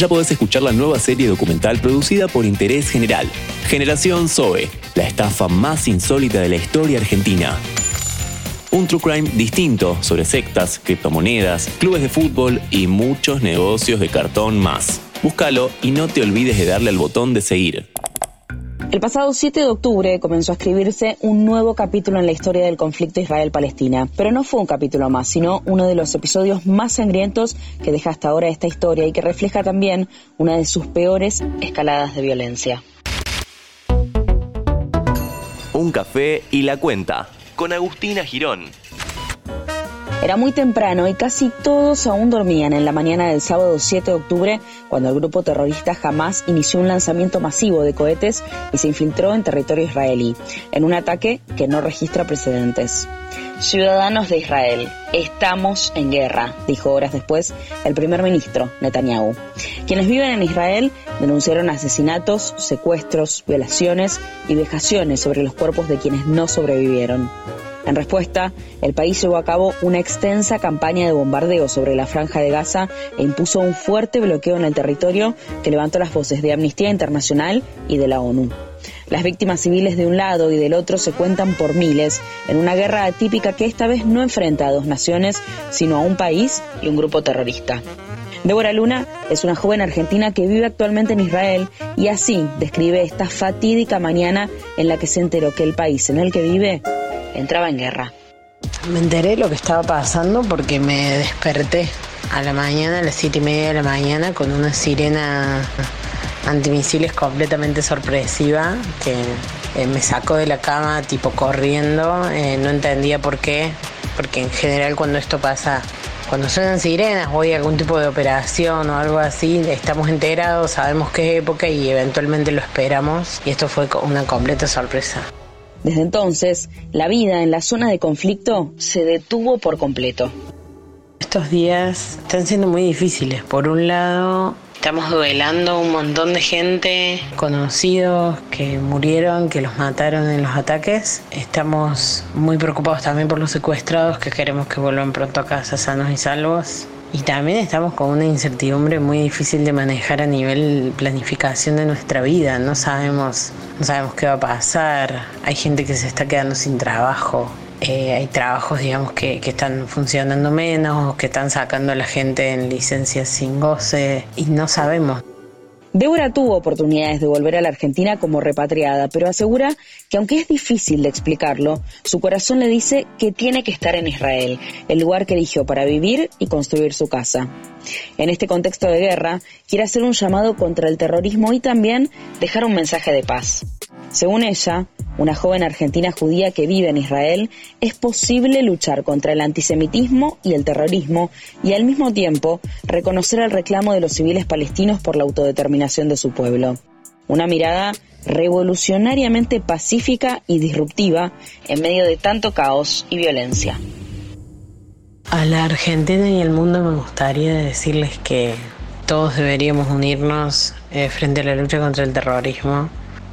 ya podés escuchar la nueva serie documental producida por Interés General, Generación Zoe, la estafa más insólita de la historia argentina. Un true crime distinto sobre sectas, criptomonedas, clubes de fútbol y muchos negocios de cartón más. Búscalo y no te olvides de darle al botón de seguir. El pasado 7 de octubre comenzó a escribirse un nuevo capítulo en la historia del conflicto Israel-Palestina, pero no fue un capítulo más, sino uno de los episodios más sangrientos que deja hasta ahora esta historia y que refleja también una de sus peores escaladas de violencia. Un café y la cuenta, con Agustina Girón. Era muy temprano y casi todos aún dormían en la mañana del sábado 7 de octubre cuando el grupo terrorista Hamas inició un lanzamiento masivo de cohetes y se infiltró en territorio israelí, en un ataque que no registra precedentes. Ciudadanos de Israel, estamos en guerra, dijo horas después el primer ministro Netanyahu. Quienes viven en Israel denunciaron asesinatos, secuestros, violaciones y vejaciones sobre los cuerpos de quienes no sobrevivieron. En respuesta, el país llevó a cabo una extensa campaña de bombardeo sobre la franja de Gaza e impuso un fuerte bloqueo en el territorio que levantó las voces de Amnistía Internacional y de la ONU. Las víctimas civiles de un lado y del otro se cuentan por miles en una guerra atípica que esta vez no enfrenta a dos naciones, sino a un país y un grupo terrorista. Débora Luna es una joven argentina que vive actualmente en Israel y así describe esta fatídica mañana en la que se enteró que el país en el que vive entraba en guerra. Me enteré lo que estaba pasando porque me desperté a la mañana, a las siete y media de la mañana, con una sirena antimisiles completamente sorpresiva que eh, me sacó de la cama tipo corriendo. Eh, no entendía por qué, porque en general cuando esto pasa, cuando suenan sirenas o hay algún tipo de operación o algo así, estamos enterados, sabemos qué época y eventualmente lo esperamos. Y esto fue una completa sorpresa. Desde entonces, la vida en la zona de conflicto se detuvo por completo. Estos días están siendo muy difíciles. Por un lado, estamos duelando un montón de gente, conocidos que murieron, que los mataron en los ataques. Estamos muy preocupados también por los secuestrados que queremos que vuelvan pronto a casa sanos y salvos. Y también estamos con una incertidumbre muy difícil de manejar a nivel planificación de nuestra vida. No sabemos, no sabemos qué va a pasar. Hay gente que se está quedando sin trabajo. Eh, hay trabajos, digamos, que, que, están funcionando menos, que están sacando a la gente en licencias sin goce y no sabemos. Débora tuvo oportunidades de volver a la Argentina como repatriada, pero asegura que aunque es difícil de explicarlo, su corazón le dice que tiene que estar en Israel, el lugar que eligió para vivir y construir su casa. En este contexto de guerra, quiere hacer un llamado contra el terrorismo y también dejar un mensaje de paz. Según ella, una joven argentina judía que vive en Israel, es posible luchar contra el antisemitismo y el terrorismo y al mismo tiempo reconocer el reclamo de los civiles palestinos por la autodeterminación de su pueblo. Una mirada revolucionariamente pacífica y disruptiva en medio de tanto caos y violencia. A la Argentina y al mundo me gustaría decirles que todos deberíamos unirnos eh, frente a la lucha contra el terrorismo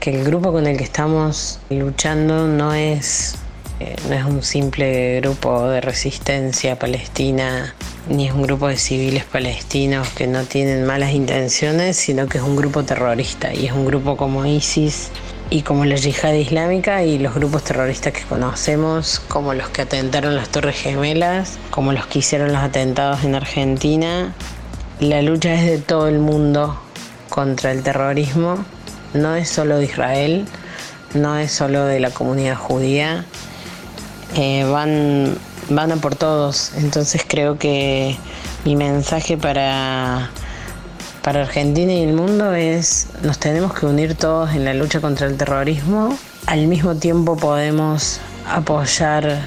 que el grupo con el que estamos luchando no es, eh, no es un simple grupo de resistencia palestina, ni es un grupo de civiles palestinos que no tienen malas intenciones, sino que es un grupo terrorista y es un grupo como ISIS y como la yihad islámica y los grupos terroristas que conocemos, como los que atentaron las Torres Gemelas, como los que hicieron los atentados en Argentina. La lucha es de todo el mundo contra el terrorismo no es solo de Israel, no es solo de la comunidad judía, eh, van, van a por todos. Entonces creo que mi mensaje para, para Argentina y el mundo es nos tenemos que unir todos en la lucha contra el terrorismo. Al mismo tiempo podemos apoyar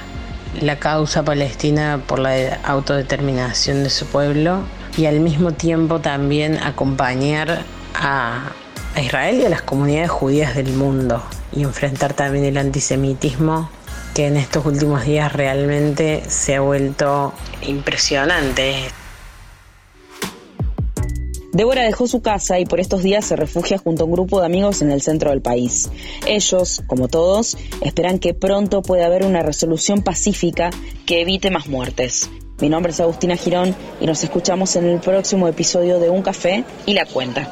la causa palestina por la autodeterminación de su pueblo y al mismo tiempo también acompañar a, a Israel y a las comunidades judías del mundo y enfrentar también el antisemitismo que en estos últimos días realmente se ha vuelto impresionante. Débora dejó su casa y por estos días se refugia junto a un grupo de amigos en el centro del país. Ellos, como todos, esperan que pronto pueda haber una resolución pacífica que evite más muertes. Mi nombre es Agustina Girón y nos escuchamos en el próximo episodio de Un Café y la Cuenta.